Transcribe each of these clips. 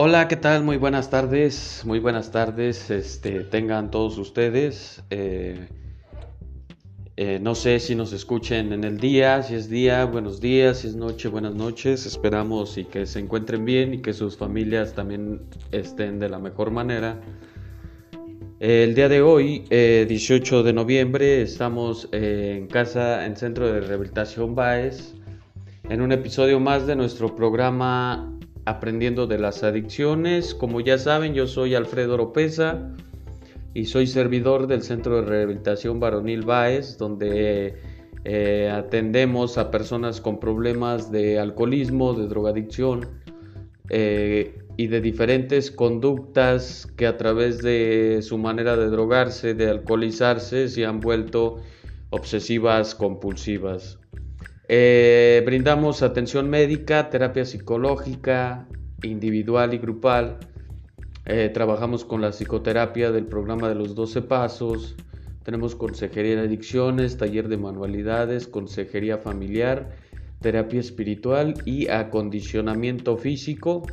Hola, ¿qué tal? Muy buenas tardes, muy buenas tardes, este, tengan todos ustedes. Eh, eh, no sé si nos escuchen en el día, si es día, buenos días, si es noche, buenas noches. Esperamos y que se encuentren bien y que sus familias también estén de la mejor manera. El día de hoy, 18 eh, de noviembre, estamos en casa, en Centro de Rehabilitación Baez, en un episodio más de nuestro programa aprendiendo de las adicciones. Como ya saben, yo soy Alfredo Oropesa y soy servidor del Centro de Rehabilitación Varonil Baez, donde eh, atendemos a personas con problemas de alcoholismo, de drogadicción eh, y de diferentes conductas que a través de su manera de drogarse, de alcoholizarse, se han vuelto obsesivas compulsivas. Eh, brindamos atención médica, terapia psicológica, individual y grupal. Eh, trabajamos con la psicoterapia del programa de los 12 pasos. Tenemos consejería de adicciones, taller de manualidades, consejería familiar, terapia espiritual y acondicionamiento físico.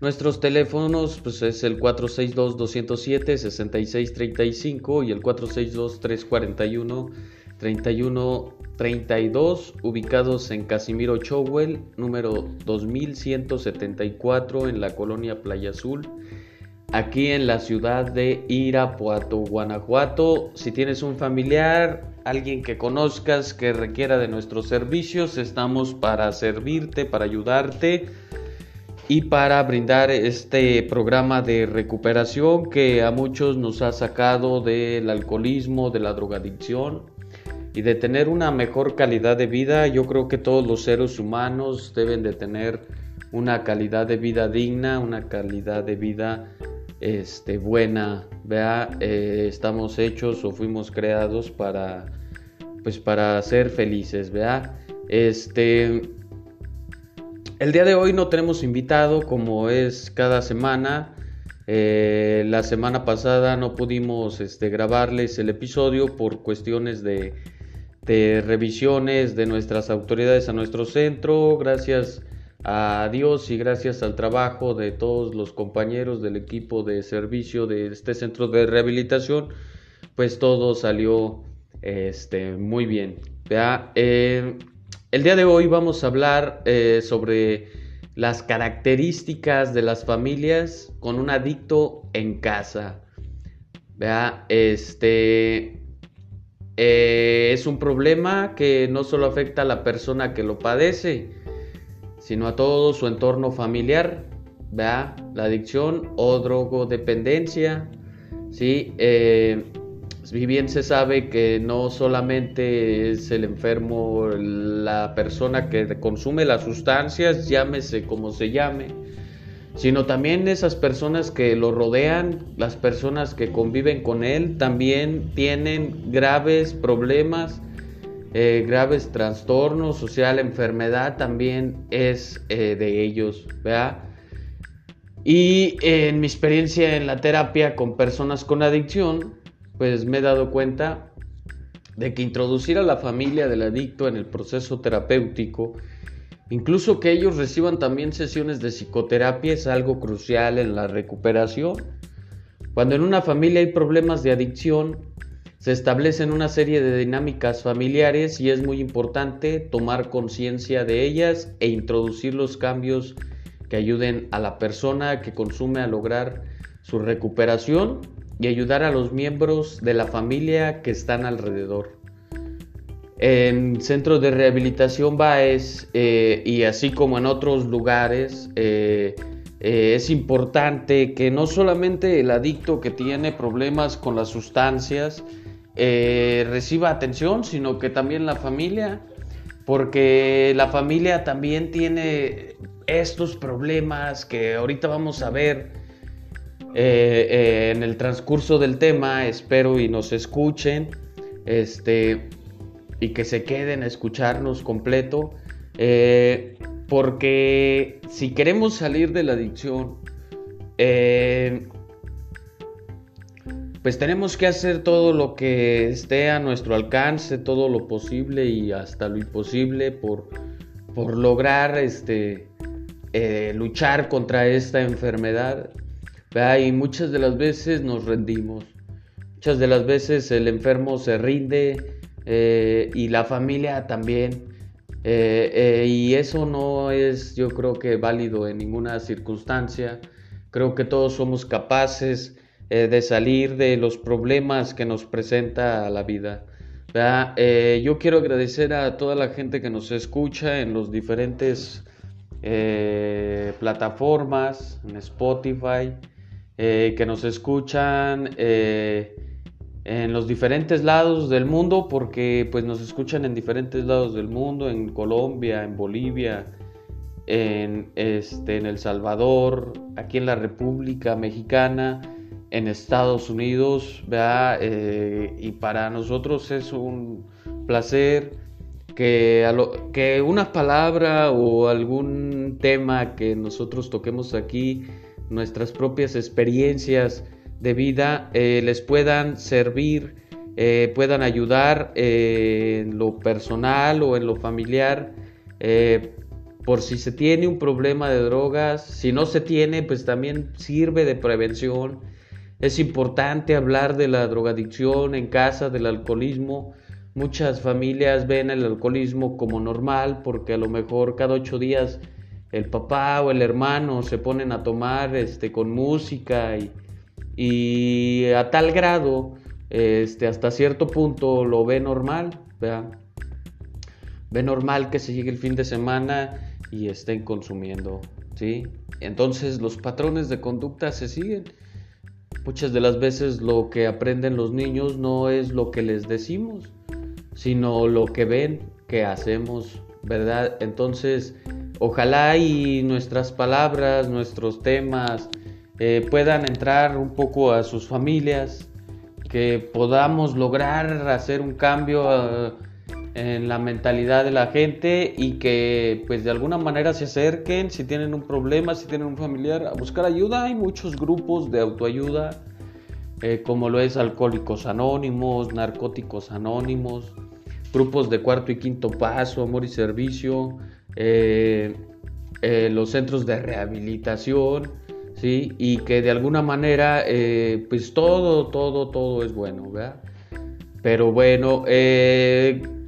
Nuestros teléfonos pues, es el 462-207-6635 y el 462-341-31 32 ubicados en Casimiro Chowell, número 2174 en la colonia Playa Azul, aquí en la ciudad de Irapuato, Guanajuato. Si tienes un familiar, alguien que conozcas que requiera de nuestros servicios, estamos para servirte, para ayudarte y para brindar este programa de recuperación que a muchos nos ha sacado del alcoholismo, de la drogadicción y de tener una mejor calidad de vida. Yo creo que todos los seres humanos deben de tener una calidad de vida digna, una calidad de vida este, buena. Vea, eh, estamos hechos o fuimos creados para, pues, para ser felices. Vea, este, el día de hoy no tenemos invitado como es cada semana. Eh, la semana pasada no pudimos este, grabarles el episodio por cuestiones de de revisiones de nuestras autoridades a nuestro centro, gracias a Dios y gracias al trabajo de todos los compañeros del equipo de servicio de este centro de rehabilitación, pues todo salió este, muy bien. Eh, el día de hoy vamos a hablar eh, sobre las características de las familias con un adicto en casa. Este, eh, es un problema que no solo afecta a la persona que lo padece, sino a todo su entorno familiar, ¿vea? La adicción o drogodependencia, ¿sí? Eh, bien se sabe que no solamente es el enfermo la persona que consume las sustancias, llámese como se llame, sino también esas personas que lo rodean, las personas que conviven con él, también tienen graves problemas, eh, graves trastornos, o enfermedad también es eh, de ellos, ¿verdad? Y en mi experiencia en la terapia con personas con adicción, pues me he dado cuenta de que introducir a la familia del adicto en el proceso terapéutico Incluso que ellos reciban también sesiones de psicoterapia es algo crucial en la recuperación. Cuando en una familia hay problemas de adicción, se establecen una serie de dinámicas familiares y es muy importante tomar conciencia de ellas e introducir los cambios que ayuden a la persona que consume a lograr su recuperación y ayudar a los miembros de la familia que están alrededor. En centros de rehabilitación Baez eh, y así como en otros lugares, eh, eh, es importante que no solamente el adicto que tiene problemas con las sustancias reciba atención, sino que también la familia, porque la familia también tiene estos problemas que ahorita vamos a ver en el transcurso del tema, espero y nos escuchen. Este, y que se queden a escucharnos completo. Eh, porque si queremos salir de la adicción, eh, pues tenemos que hacer todo lo que esté a nuestro alcance, todo lo posible y hasta lo imposible por, por lograr este, eh, luchar contra esta enfermedad. Y muchas de las veces nos rendimos. Muchas de las veces el enfermo se rinde eh, y la familia también. Eh, y eso no es, yo creo que válido en ninguna circunstancia. Creo que todos somos capaces de salir de los problemas que nos presenta la vida. yo quiero agradecer a toda la gente que nos escucha en los diferentes eh, plataformas, en Spotify, eh, que nos escuchan eh, en los diferentes lados del mundo, porque pues nos escuchan en diferentes lados del mundo, en Colombia, en Bolivia, en, este, en El Salvador, aquí en la República Mexicana, en Estados Unidos, y para nosotros es un placer que, que una palabra o algún tema que nosotros toquemos aquí, nuestras propias experiencias de vida, eh, les puedan servir, eh, puedan ayudar eh, en lo personal o en lo familiar. por si se tiene un problema de drogas, si no se tiene, pues también sirve de prevención. Es importante hablar de la drogadicción en casa, del alcoholismo, Muchas familias ven el alcoholismo como normal porque a lo mejor cada ocho días el papá o el hermano se ponen a tomar este, con música y, a tal grado, este, hasta cierto punto lo ve normal, ve normal que se llegue el fin de semana y estén consumiendo, ¿sí? Entonces los patrones de conducta se siguen. Muchas de las veces lo que aprenden los niños no es lo que les decimos, sino lo que ven que hacemos, ¿verdad? Entonces, ojalá y nuestras palabras, nuestros temas eh, puedan entrar un poco a sus familias, que podamos lograr hacer un cambio eh, en la mentalidad de la gente y que pues de alguna manera se acerquen si tienen un problema, si tienen un familiar, a buscar ayuda. Hay muchos grupos de autoayuda, eh, como lo es Alcohólicos Anónimos, Narcóticos Anónimos, grupos de cuarto y quinto paso, amor y servicio, los centros de rehabilitación, Y que de alguna manera, eh, pues todo, todo, todo es bueno, ¿verdad? Pero bueno,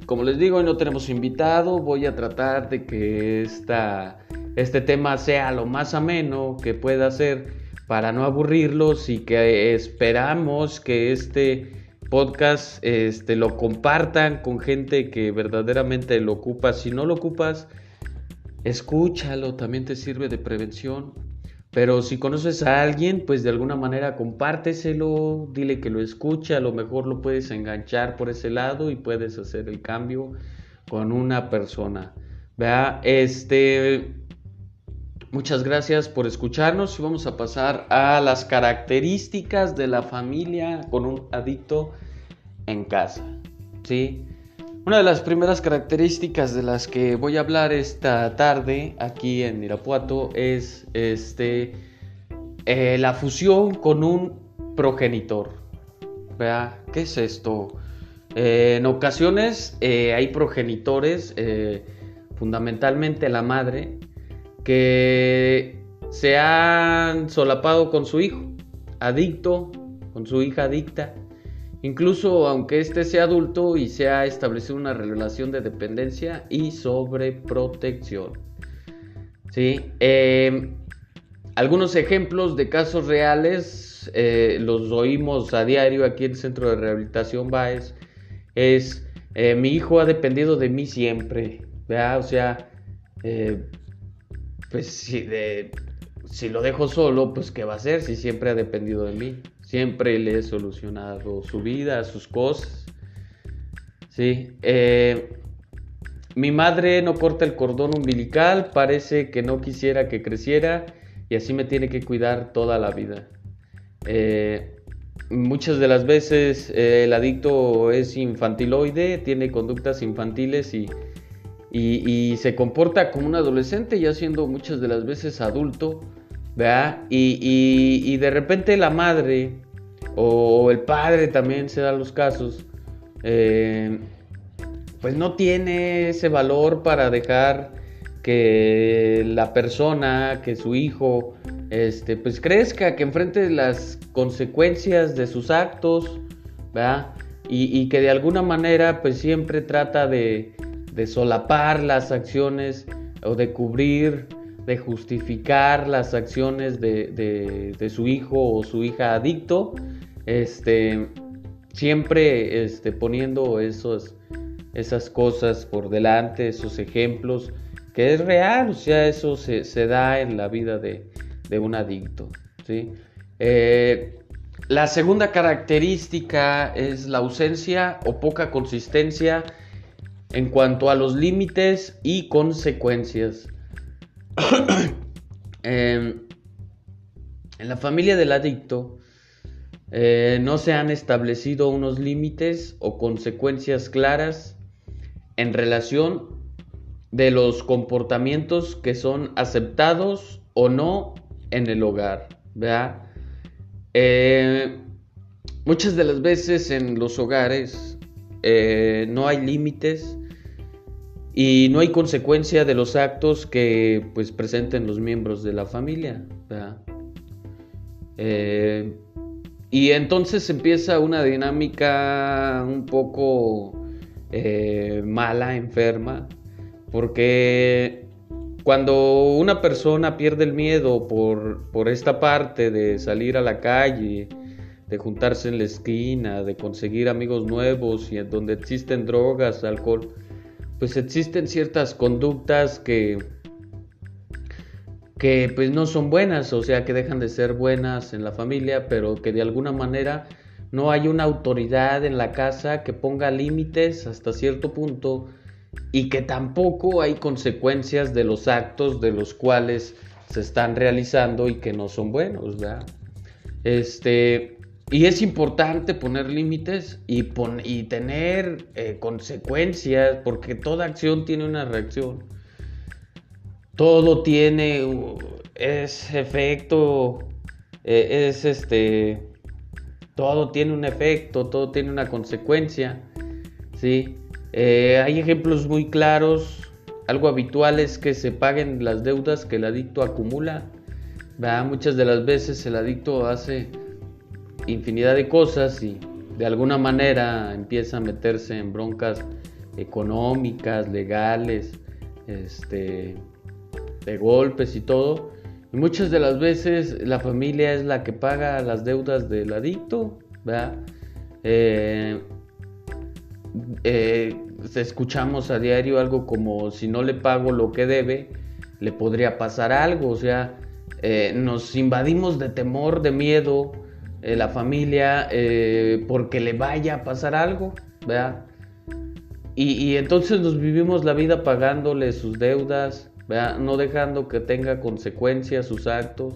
como les digo, hoy no tenemos invitado, voy a tratar de que esta, este tema sea lo más ameno que pueda ser para no aburrirlos y que esperamos que este podcast este, lo compartan con gente que verdaderamente lo ocupa. Si no lo ocupas, escúchalo, también te sirve de prevención. Pero si conoces a alguien, pues de alguna manera compárteselo, dile que lo escuche, a lo mejor lo puedes enganchar por ese lado y puedes hacer el cambio con una persona. Vea, este muchas gracias por escucharnos y vamos a pasar a las características de la familia con un adicto en casa. ¿sí? Una de las primeras características de las que voy a hablar esta tarde aquí en Irapuato es este, eh, la fusión con un progenitor. ¿Vea? ¿Qué es esto? Eh, en ocasiones eh, hay progenitores, fundamentalmente la madre, que se han solapado con su hijo, adicto, con su hija adicta, incluso aunque éste sea adulto y se ha establecido una relación de dependencia y sobreprotección. ¿Sí? Em, algunos ejemplos de casos reales eh, los oímos a diario aquí en el Centro de Rehabilitación Baez. Es, eh, mi hijo ha dependido de mí siempre, O sea, eh, pues si, si lo dejo solo, pues ¿qué va a hacer si siempre ha dependido de mí? Siempre le he solucionado su vida, sus cosas. Sí. Eh, mi madre no corta el cordón umbilical, parece que no quisiera que creciera y así me tiene que cuidar toda la vida. Eh, muchas de las veces eh, el adicto es infantiloide, tiene conductas infantiles y y, se comporta como un adolescente ya siendo muchas de las veces adulto, Y, de repente la madre o el padre también se dan los casos, eh, pues no tiene ese valor para dejar que la persona, que su hijo, este, pues crezca, que enfrente las consecuencias de sus actos. Y, que de alguna manera, pues siempre trata de, solapar las acciones o de cubrir, de justificar las acciones de, de su hijo o su hija adicto, este, siempre este, poniendo esos, esas cosas por delante, esos ejemplos, que es real, o sea, eso se, da en la vida de, un adicto. ¿sí? Eh, la segunda característica es la ausencia o poca consistencia en cuanto a los límites y consecuencias. Em, en la familia del adicto eh, no se han establecido unos límites o consecuencias claras en relación de los comportamientos que son aceptados o no en el hogar. Eh, muchas de las veces en los hogares eh, no hay límites y no hay consecuencia de los actos que pues presenten los miembros de la familia. Y entonces empieza una dinámica un poco eh, mala, enferma, porque cuando una persona pierde el miedo por, por esta parte de salir a la calle, de juntarse en la esquina, de conseguir amigos nuevos y donde existen drogas, alcohol, pues existen ciertas conductas que que pues no son buenas, o sea, que dejan de ser buenas en la familia, pero que de alguna manera no hay una autoridad en la casa que ponga límites hasta cierto punto y que tampoco hay consecuencias de los actos de los cuales se están realizando y que no son buenos, ¿verdad? Este, y es importante poner límites y, y tener eh, consecuencias porque toda acción tiene una reacción todo tiene, es efecto, e, es este, todo tiene un efecto, todo tiene una consecuencia, ¿sí? Eh, hay ejemplos muy claros, algo habitual es que se paguen las deudas que el adicto acumula, Muchas de las veces el adicto hace infinidad de cosas y de alguna manera empieza a meterse en broncas económicas, legales, este, de golpes y todo. Y muchas de las veces la familia es la que paga las deudas del adicto, ¿verdad? Eh, eh, escuchamos a diario algo como si no le pago lo que debe, le podría pasar algo, o sea, eh, nos invadimos de temor, de miedo, la familia, porque le vaya a pasar algo, ¿verdad? Y, entonces nos vivimos la vida pagándole sus deudas, no dejando que tenga consecuencias sus actos,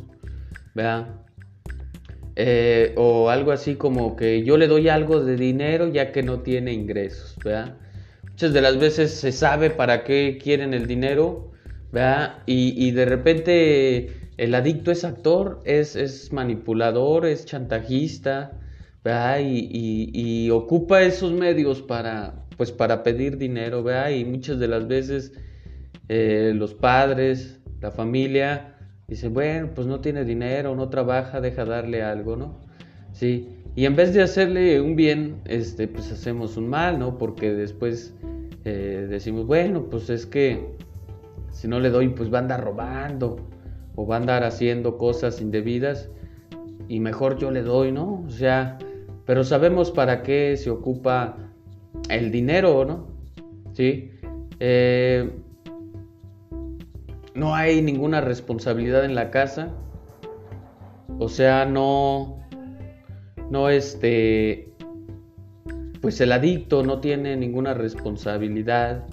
eh, o algo así como que yo le doy algo de dinero ya que no tiene ingresos, Muchas de las veces se sabe para qué quieren el dinero, Y, de repente el adicto es actor, es, manipulador, es chantajista, Y, ocupa esos medios para, pues, para pedir dinero, Y muchas de las veces eh, los padres, la familia, dicen, bueno, pues no tiene dinero, no trabaja, deja darle algo, ¿no? Sí, y en vez de hacerle un bien, este, pues hacemos un mal, ¿no? Porque después eh, decimos, bueno, pues es que si no le doy, pues va a andar robando o va a andar haciendo cosas indebidas y mejor yo le doy, ¿no? O sea, pero sabemos para qué se ocupa el dinero, ¿no? Sí. Eh, no hay ninguna responsabilidad en la casa. O sea, no, no este, pues el adicto no tiene ninguna responsabilidad.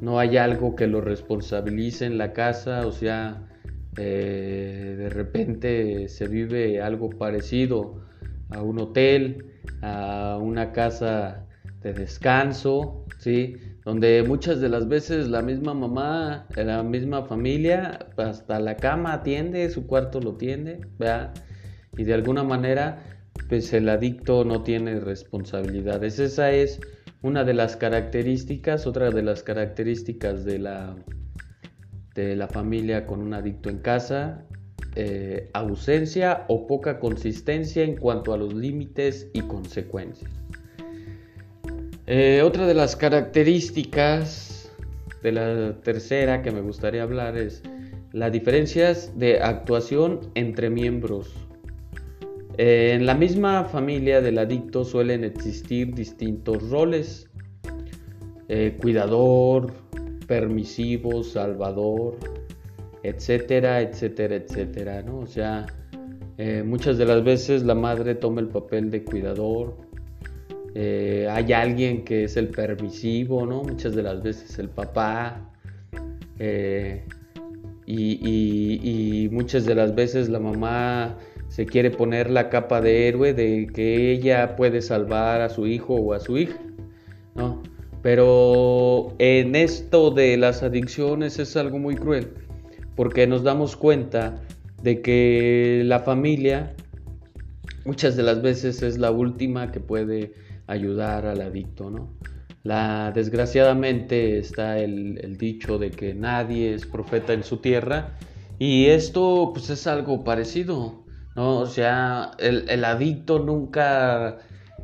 No hay algo que lo responsabilice en la casa. O sea, eh, de repente se vive algo parecido a un hotel, a una casa de descanso, ¿sí? donde muchas de las veces la misma mamá, la misma familia, hasta la cama atiende, su cuarto lo tiende, ¿verdad? Y de alguna manera, pues el adicto no tiene responsabilidades. Esa es una de las características, otra de las características de la, de la familia con un adicto en casa, eh, ausencia o poca consistencia en cuanto a los límites y consecuencias. Eh, otra de las características de la tercera que me gustaría hablar es las diferencias de actuación entre miembros. Eh, en la misma familia del adicto suelen existir distintos roles. cuidador, permisivo, salvador, etcétera, etcétera, etcétera, ¿no? O sea, eh, muchas de las veces la madre toma el papel de cuidador, eh, hay alguien que es el permisivo, ¿no? Muchas de las veces el papá, eh, y, muchas de las veces la mamá se quiere poner la capa de héroe de que ella puede salvar a su hijo o a su hija. Pero en esto de las adicciones es algo muy cruel porque nos damos cuenta de que la familia muchas de las veces es la última que puede ayudar al adicto, ¿no? La, desgraciadamente está el, dicho de que nadie es profeta en su tierra y esto pues es algo parecido, ¿no? O sea, el, el adicto nunca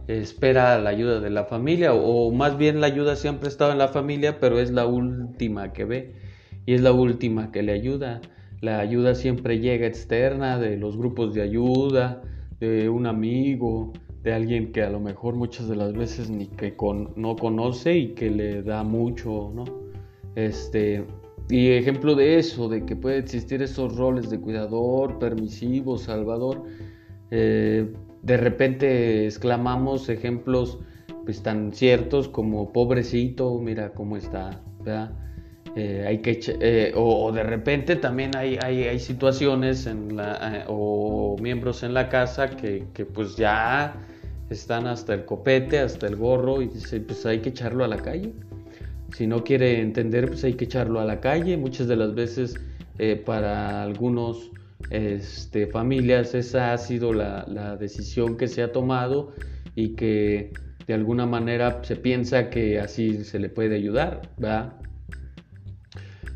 espera la ayuda de la familia o más bien la ayuda siempre ha estado en la familia pero es la última que ve y es la última que le ayuda. La ayuda siempre llega externa de los grupos de ayuda, de un amigo, de alguien que a lo mejor muchas de las veces ni que no conoce y que le da mucho, ¿no? Este, y ejemplo de eso, de que puede existir esos roles de cuidador, permisivo, salvador, eh, de repente exclamamos ejemplos pues tan ciertos como pobrecito, mira cómo está. Eh, hay que eh, o, de repente también hay, hay, situaciones en la, eh, o miembros en la casa que, que, pues ya están hasta el copete, hasta el gorro y dice pues hay que echarlo a la calle. Si no quiere entender pues hay que echarlo a la calle. Muchas de las veces para algunos este, familias esa ha sido la, decisión que se ha tomado y que de alguna manera se piensa que así se le puede ayudar, ¿verdad?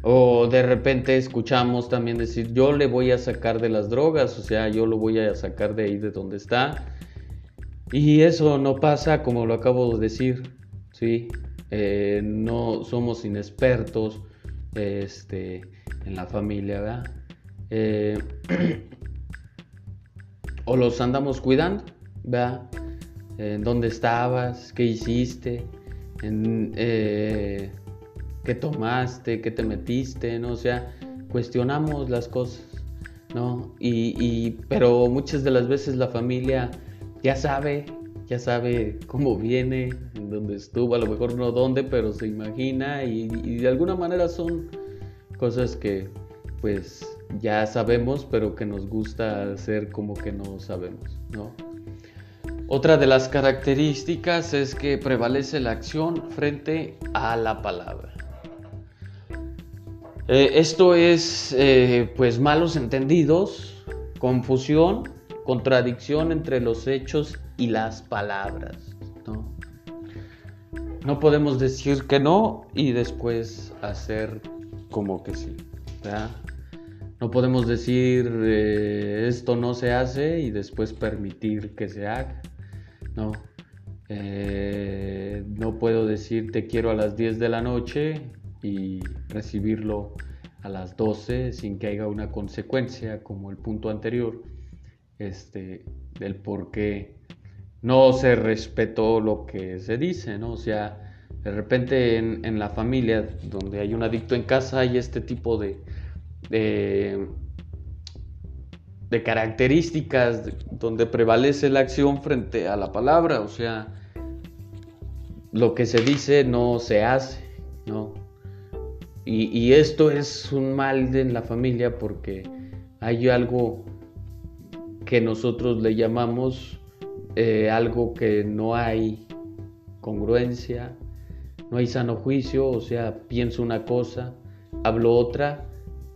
O de repente escuchamos también decir, yo le voy a sacar de las drogas, o sea, yo lo voy a sacar de ahí de donde está. Y eso no pasa como lo acabo de decir, ¿sí? Eh, no somos inexpertos este, en la familia, ¿verdad? Eh, o los andamos cuidando, ¿verdad? ¿En dónde estabas? ¿Qué hiciste? Eh, qué tomaste, qué te metiste, ¿no? O sea, cuestionamos las cosas, ¿no? Y, pero muchas de las veces la familia ya sabe, ya sabe cómo viene, en dónde estuvo, a lo mejor no dónde, pero se imagina y, y de alguna manera son cosas que pues ya sabemos, pero que nos gusta hacer como que no sabemos, ¿no? Otra de las características es que prevalece la acción frente a la palabra. Eh, esto es eh, pues malos entendidos, confusión, contradicción entre los hechos y las palabras. ¿no? no podemos decir que no y después hacer como que sí. No podemos decir eh, esto no se hace y después permitir que se haga. No. no puedo decir te quiero a las 10 de la noche y recibirlo a las 12 sin que haya una consecuencia como el punto anterior este, del por qué no se respetó lo que se dice, ¿no? O sea, de repente en, la familia donde hay un adicto en casa hay este tipo de, de, características donde prevalece la acción frente a la palabra, o sea, lo que se dice no se hace, ¿no? Y, esto es un mal en la familia porque hay algo que nosotros le llamamos eh, algo que no hay congruencia, no hay sano juicio, o sea, pienso una cosa, hablo otra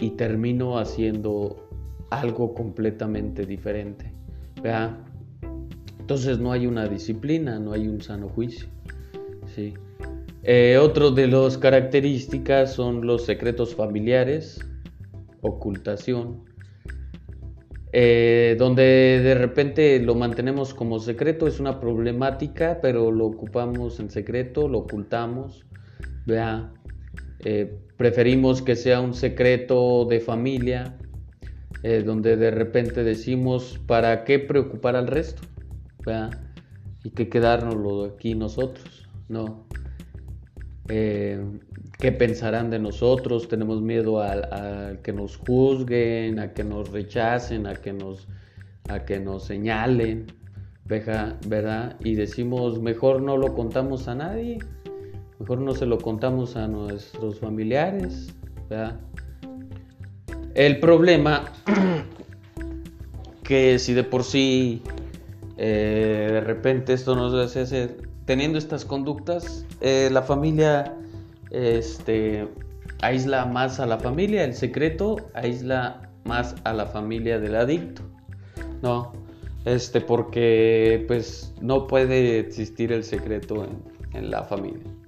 y termino haciendo algo completamente diferente. Entonces no hay una disciplina, no hay un sano juicio. ¿sí? Eh, otro de las características son los secretos familiares, ocultación, eh, donde de repente lo mantenemos como secreto, es una problemática, pero lo ocupamos en secreto, lo ocultamos, eh, preferimos que sea un secreto de familia, eh, donde de repente decimos, ¿para qué preocupar al resto? ¿Vea? Y que quedárnoslo aquí nosotros, ¿no? qué pensarán de nosotros, tenemos miedo a, que nos juzguen, a que nos rechacen, a que nos, a que nos señalen, ¿verdad? Y decimos, mejor no lo contamos a nadie, mejor no se lo contamos a nuestros familiares. El problema que si de por sí eh, de repente esto nos hace teniendo estas conductas, eh, la familia este, aísla más a la familia, el secreto aísla más a la familia del adicto, ¿no? Este, porque pues no puede existir el secreto en, en la familia.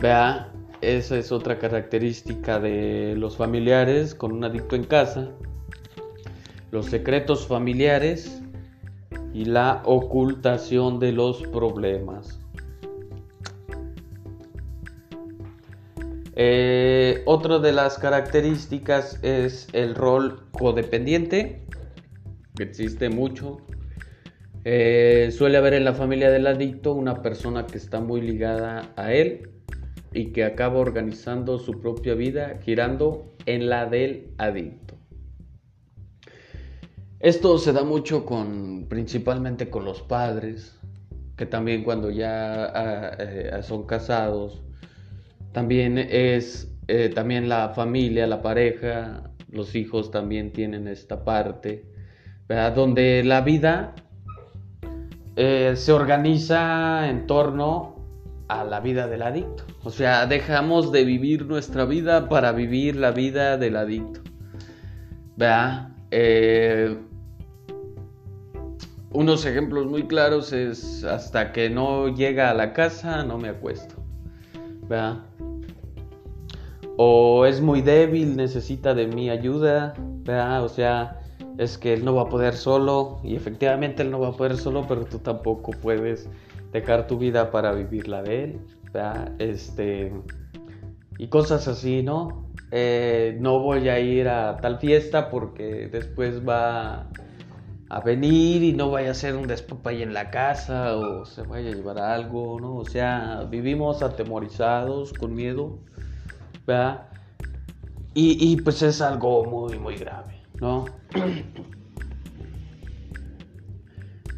Vea, esa es otra característica de los familiares con un adicto en casa. Los secretos familiares y la ocultación de los problemas. Eh, otra de las características es el rol codependiente, que existe mucho. Eh, suele haber en la familia del adicto una persona que está muy ligada a él y que acaba organizando su propia vida girando en la del adicto. Esto se da mucho con, principalmente con los padres, que también cuando ya ah, eh, son casados también es eh, también la familia, la pareja, los hijos también tienen esta parte, ¿verdad? Donde la vida eh, se organiza en torno a la vida del adicto. O sea, dejamos de vivir nuestra vida para vivir la vida del adicto. ¿Verdad? Eh, unos ejemplos muy claros es hasta que no llega a la casa no me acuesto. ¿Verdad? o es muy débil, necesita de mi ayuda, o sea, es que él no va a poder solo y efectivamente él no va a poder solo, pero tú tampoco puedes dejar tu vida para vivir la de él, este y cosas así, ¿no? Eh, no voy a ir a tal fiesta porque después va a venir y no vaya a ser un despapay en la casa o se vaya a llevar algo, ¿no? O sea, vivimos atemorizados, con miedo y, pues es algo muy, muy grave, ¿no?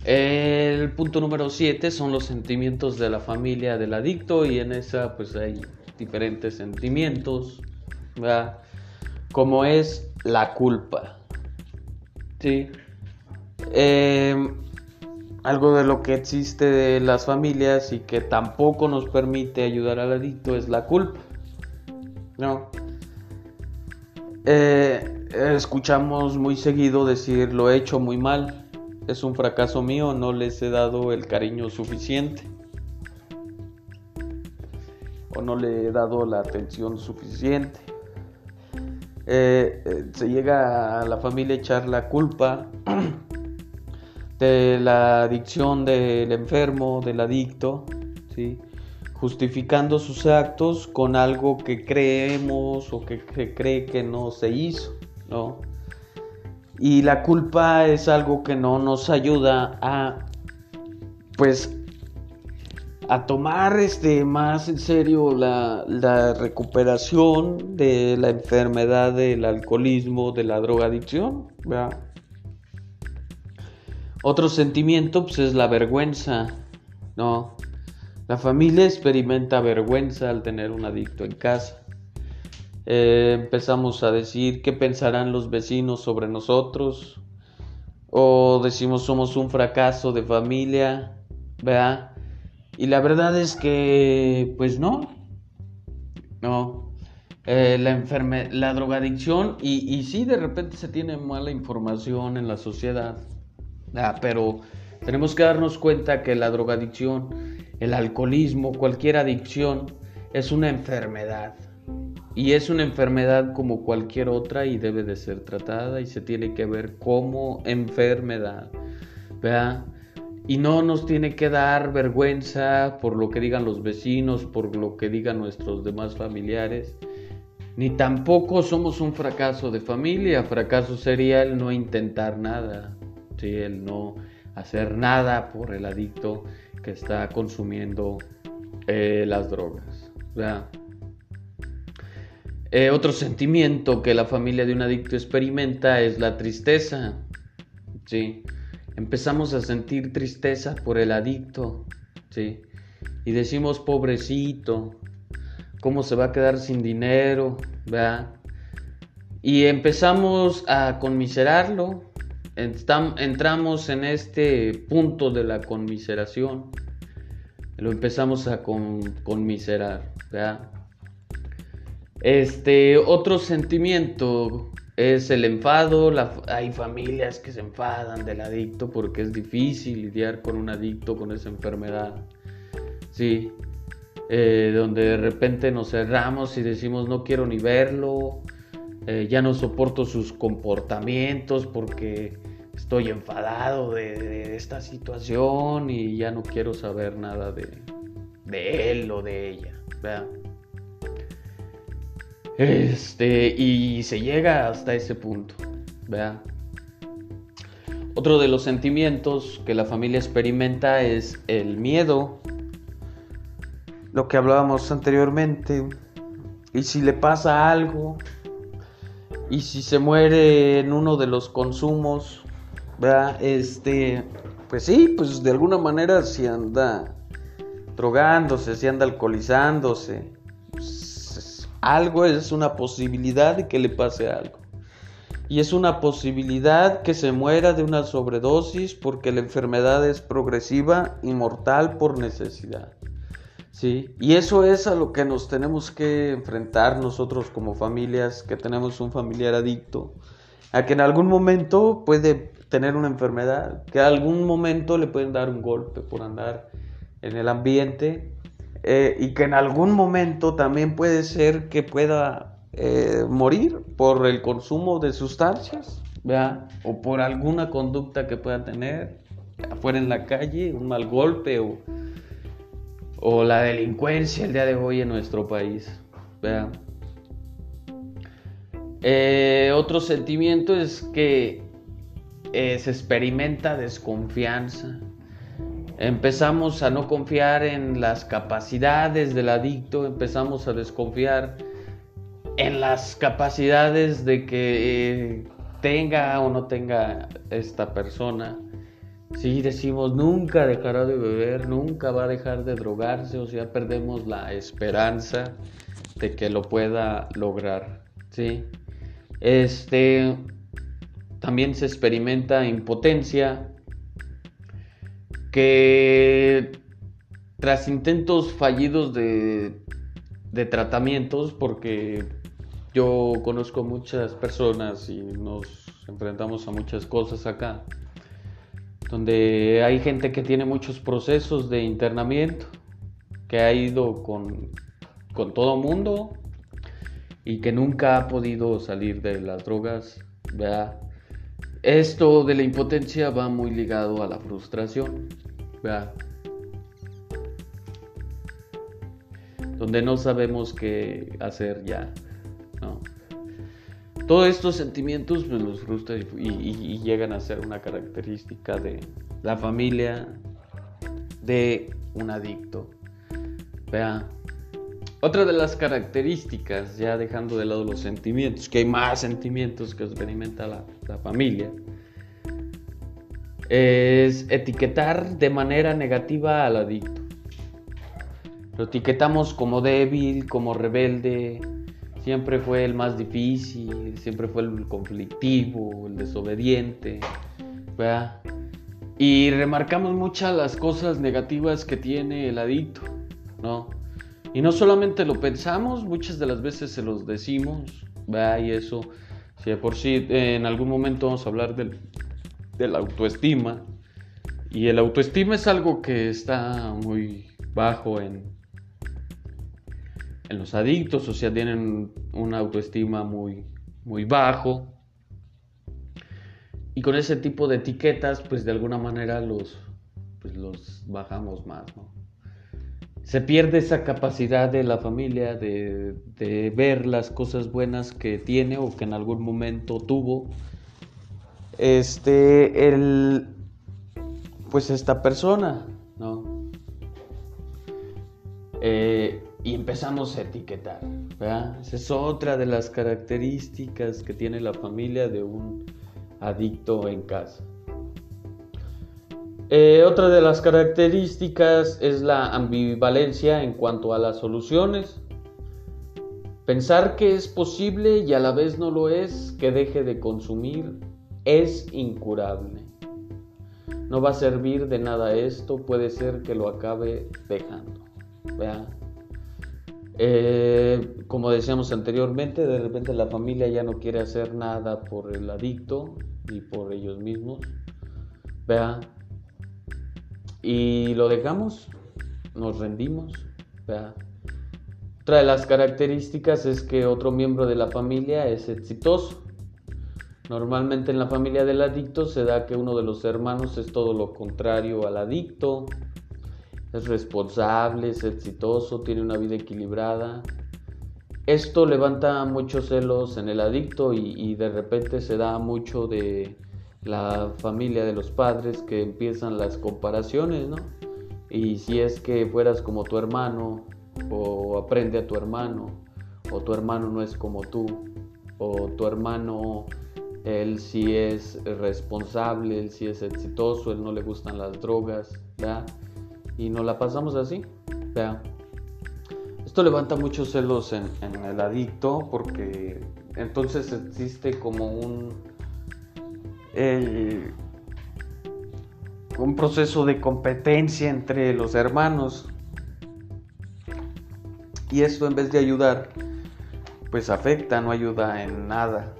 El punto número 7 son los sentimientos de la familia del adicto y en esa pues hay diferentes sentimientos, ¿verdad? Como es la culpa, ¿sí? Eh, algo de lo que existe de las familias y que tampoco nos permite ayudar al adicto es la culpa. No. Eh, escuchamos muy seguido decir lo he hecho muy mal, es un fracaso mío, no les he dado el cariño suficiente o no le he dado la atención suficiente. Eh, eh, se llega a la familia a echar la culpa de la adicción del enfermo, del adicto, ¿sí? justificando sus actos con algo que creemos o que, cree que no se hizo, ¿no? Y la culpa es algo que no nos ayuda a, pues, a tomar este, más en serio la, recuperación de la enfermedad del alcoholismo, de la drogadicción. Otro sentimiento pues, es la vergüenza, ¿no? La familia experimenta vergüenza al tener un adicto en casa. Eh, empezamos a decir qué pensarán los vecinos sobre nosotros. O decimos somos un fracaso de familia, ¿verdad? Y la verdad es que, pues no, no. Eh, la enferme la drogadicción, y, y sí, de repente se tiene mala información en la sociedad, pero tenemos que darnos cuenta que la drogadicción el alcoholismo, cualquier adicción es una enfermedad Y es una enfermedad como cualquier otra y debe de ser tratada y se tiene que ver como enfermedad. ¿verdad? Y no nos tiene que dar vergüenza por lo que digan los vecinos, por lo que digan nuestros demás familiares. Ni tampoco somos un fracaso de familia. Fracaso sería el no intentar nada, ¿sí? el no hacer nada por el adicto que está consumiendo eh, las drogas. Eh, otro sentimiento que la familia de un adicto experimenta es la tristeza. ¿sí? Empezamos a sentir tristeza por el adicto. ¿sí? Y decimos, pobrecito, ¿cómo se va a quedar sin dinero? Y empezamos a conmiserarlo. Entramos en este punto de la conmiseración lo empezamos a conmiserar. Este, otro sentimiento es el enfado. hay familias que se enfadan del adicto porque es difícil lidiar con un adicto con esa enfermedad. Sí, eh, donde de repente nos cerramos y decimos no quiero ni verlo, eh, ya no soporto sus comportamientos porque estoy enfadado de, esta situación y ya no quiero saber nada de, él o de ella. Este, y se llega hasta ese punto. Otro de los sentimientos que la familia experimenta es el miedo. Lo que hablábamos anteriormente. Y si le pasa algo, y si se muere en uno de los consumos, este, pues sí, pues de alguna manera si anda drogándose, si anda alcoholizándose, algo es una posibilidad de que le pase algo. Y es una posibilidad que se muera de una sobredosis porque la enfermedad es progresiva y mortal por necesidad. ¿Sí? Y eso es a lo que nos tenemos que enfrentar nosotros como familias que tenemos un familiar adicto, a que en algún momento puede tener una enfermedad, que a algún momento le pueden dar un golpe por andar en el ambiente eh, y que en algún momento también puede ser que pueda eh, morir por el consumo de sustancias, o por alguna conducta que pueda tener afuera en la calle, un mal golpe o, o la delincuencia el día de hoy en nuestro país. Eh, otro sentimiento es que se experimenta desconfianza. Empezamos a no confiar en las capacidades del adicto, empezamos a desconfiar en las capacidades de que eh, tenga o no tenga esta persona. Si decimos nunca dejará de beber, nunca va a dejar de drogarse, o sea, perdemos la esperanza de que lo pueda lograr. ¿sí? Este, también se experimenta impotencia, que tras intentos fallidos de, tratamientos, porque yo conozco muchas personas y nos enfrentamos a muchas cosas acá, donde hay gente que tiene muchos procesos de internamiento, que ha ido con, con todo mundo y que nunca ha podido salir de las drogas, ¿verdad? Esto de la impotencia va muy ligado a la frustración, donde no sabemos qué hacer ya. Todos estos sentimientos pues, los frustran y, llegan a ser una característica de la familia de un adicto. Vea, otra de las características, ya dejando de lado los sentimientos, que hay más sentimientos que experimenta la, familia, es etiquetar de manera negativa al adicto. Lo etiquetamos como débil, como rebelde, siempre fue el más difícil, siempre fue el conflictivo, el desobediente, ¿verdad? Y remarcamos muchas las cosas negativas que tiene el adicto, ¿no? Y no solamente lo pensamos, muchas de las veces se los decimos, ¿va? y eso, si de por sí en algún momento vamos a hablar del, la autoestima, y el autoestima es algo que está muy bajo en, en los adictos, o sea, tienen una autoestima muy, muy bajo. Y con ese tipo de etiquetas, pues de alguna manera los, pues, los bajamos más, ¿no? Se pierde esa capacidad de la familia de, de ver las cosas buenas que tiene o que en algún momento tuvo. Este, el, pues esta persona, ¿no? Eh, y empezamos a etiquetar. Esa es otra de las características que tiene la familia de un adicto en casa. Eh, otra de las características es la ambivalencia en cuanto a las soluciones. Pensar que es posible y a la vez no lo es, que deje de consumir, es incurable. No va a servir de nada esto, puede ser que lo acabe dejando. Eh, como decíamos anteriormente, de repente la familia ya no quiere hacer nada por el adicto ni por ellos mismos. ¿vea? Y lo dejamos, nos rendimos. Otra de las características es que otro miembro de la familia es exitoso. Normalmente en la familia del adicto se da que uno de los hermanos es todo lo contrario al adicto, es responsable, es exitoso, tiene una vida equilibrada. Esto levanta muchos celos en el adicto y, de repente se da mucho de la familia de los padres que empiezan las comparaciones, ¿no? Y si es que fueras como tu hermano, o aprende a tu hermano, o tu hermano no es como tú, o tu hermano, él sí es responsable, él sí es exitoso, él no le gustan las drogas, ¿verdad? y nos la pasamos así. Vea. Esto levanta muchos celos en, el adicto porque entonces existe como un, un proceso de competencia entre los hermanos. Y esto en vez de ayudar, pues afecta, no ayuda en nada.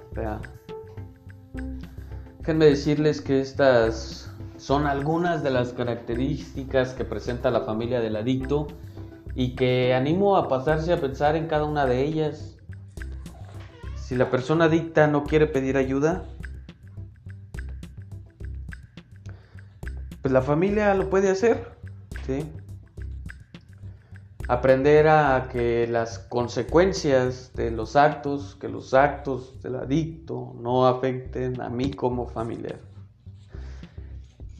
Déjenme decirles que estas son algunas de las características que presenta la familia del adicto y que animo a pasarse a pensar en cada una de ellas. Si la persona adicta no quiere pedir ayuda, pues la familia lo puede hacer, ¿sí? Aprender a que las consecuencias de los actos, que los actos del adicto no afecten a mí como familiar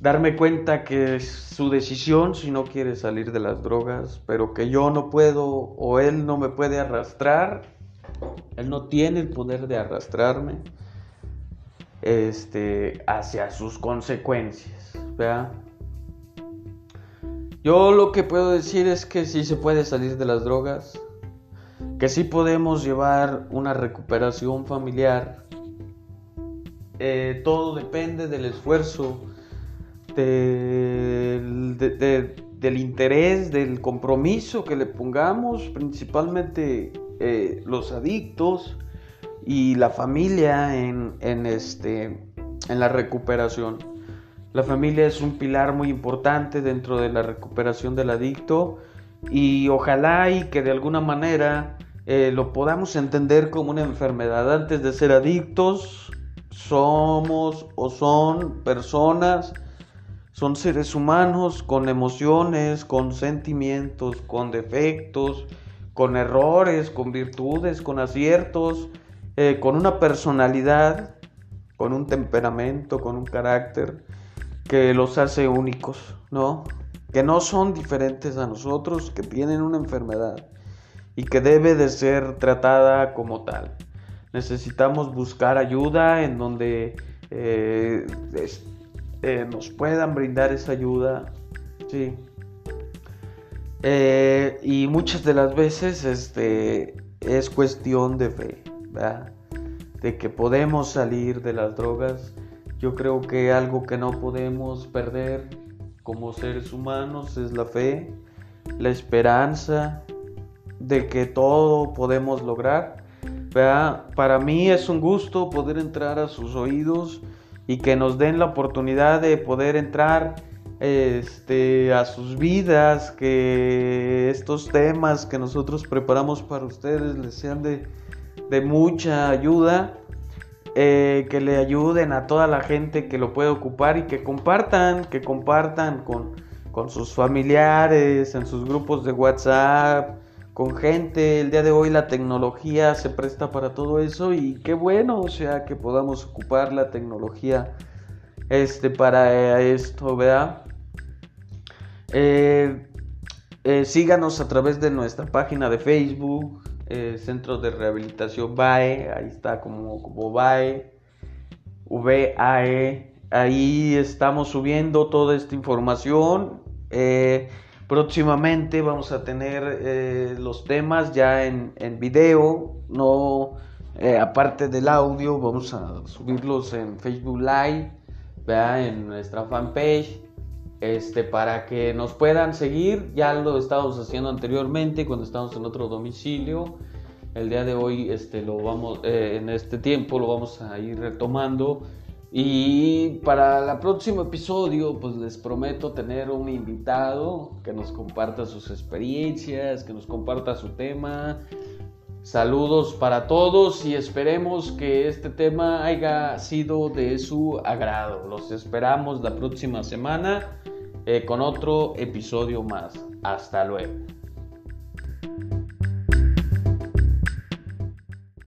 darme cuenta que es su decisión si no quiere salir de las drogas, pero que yo no puedo o él no me puede arrastrar, él no tiene el poder de arrastrarme este, hacia sus consecuencias. Yo lo que puedo decir es que sí se puede salir de las drogas, que sí podemos llevar una recuperación familiar. Eh, todo depende del esfuerzo del, interés, del compromiso que le pongamos, principalmente eh, los adictos y la familia en, este, en la recuperación. La familia es un pilar muy importante dentro de la recuperación del adicto y ojalá y que de alguna manera eh, lo podamos entender como una enfermedad. Antes de ser adictos, somos o son personas son seres humanos con emociones, con sentimientos, con defectos, con errores, con virtudes, con aciertos, eh, con una personalidad, con un temperamento, con un carácter que los hace únicos, ¿no? Que no son diferentes a nosotros, que tienen una enfermedad y que debe de ser tratada como tal. Necesitamos buscar ayuda en donde eh, eh, nos puedan brindar esa ayuda. Sí. Eh, y muchas de las veces este, es cuestión de fe, de que podemos salir de las drogas. Yo creo que algo que no podemos perder como seres humanos es la fe, la esperanza de que todo podemos lograr. Para mí es un gusto poder entrar a sus oídos y que nos den la oportunidad de poder entrar este, a sus vidas, que estos temas que nosotros preparamos para ustedes les sean de, de mucha ayuda. Eh, que le ayuden a toda la gente que lo puede ocupar y que compartan, que compartan con, con sus familiares, en sus grupos de WhatsApp, con gente. El día de hoy la tecnología se presta para todo eso y qué bueno, o sea, que podamos ocupar la tecnología este, para esto, ¿verdad? Eh, eh, síganos a través de nuestra página de Facebook, eh, Centro de Rehabilitación VAE, ahí está como, como VAE, VAE, ahí estamos subiendo toda esta información. Eh, próximamente vamos a tener eh, los temas ya en, en video, no aparte del audio, vamos a subirlos en Facebook Live, en nuestra fanpage este, para que nos puedan seguir. Ya lo estábamos haciendo anteriormente cuando estábamos en otro domicilio. El día de hoy, este, lo vamos, eh, en este tiempo lo vamos a ir retomando. Y para el próximo episodio, pues les prometo tener un invitado que nos comparta sus experiencias, que nos comparta su tema. Saludos para todos y esperemos que este tema haya sido de su agrado. Los esperamos la próxima semana eh, con otro episodio más. Hasta luego.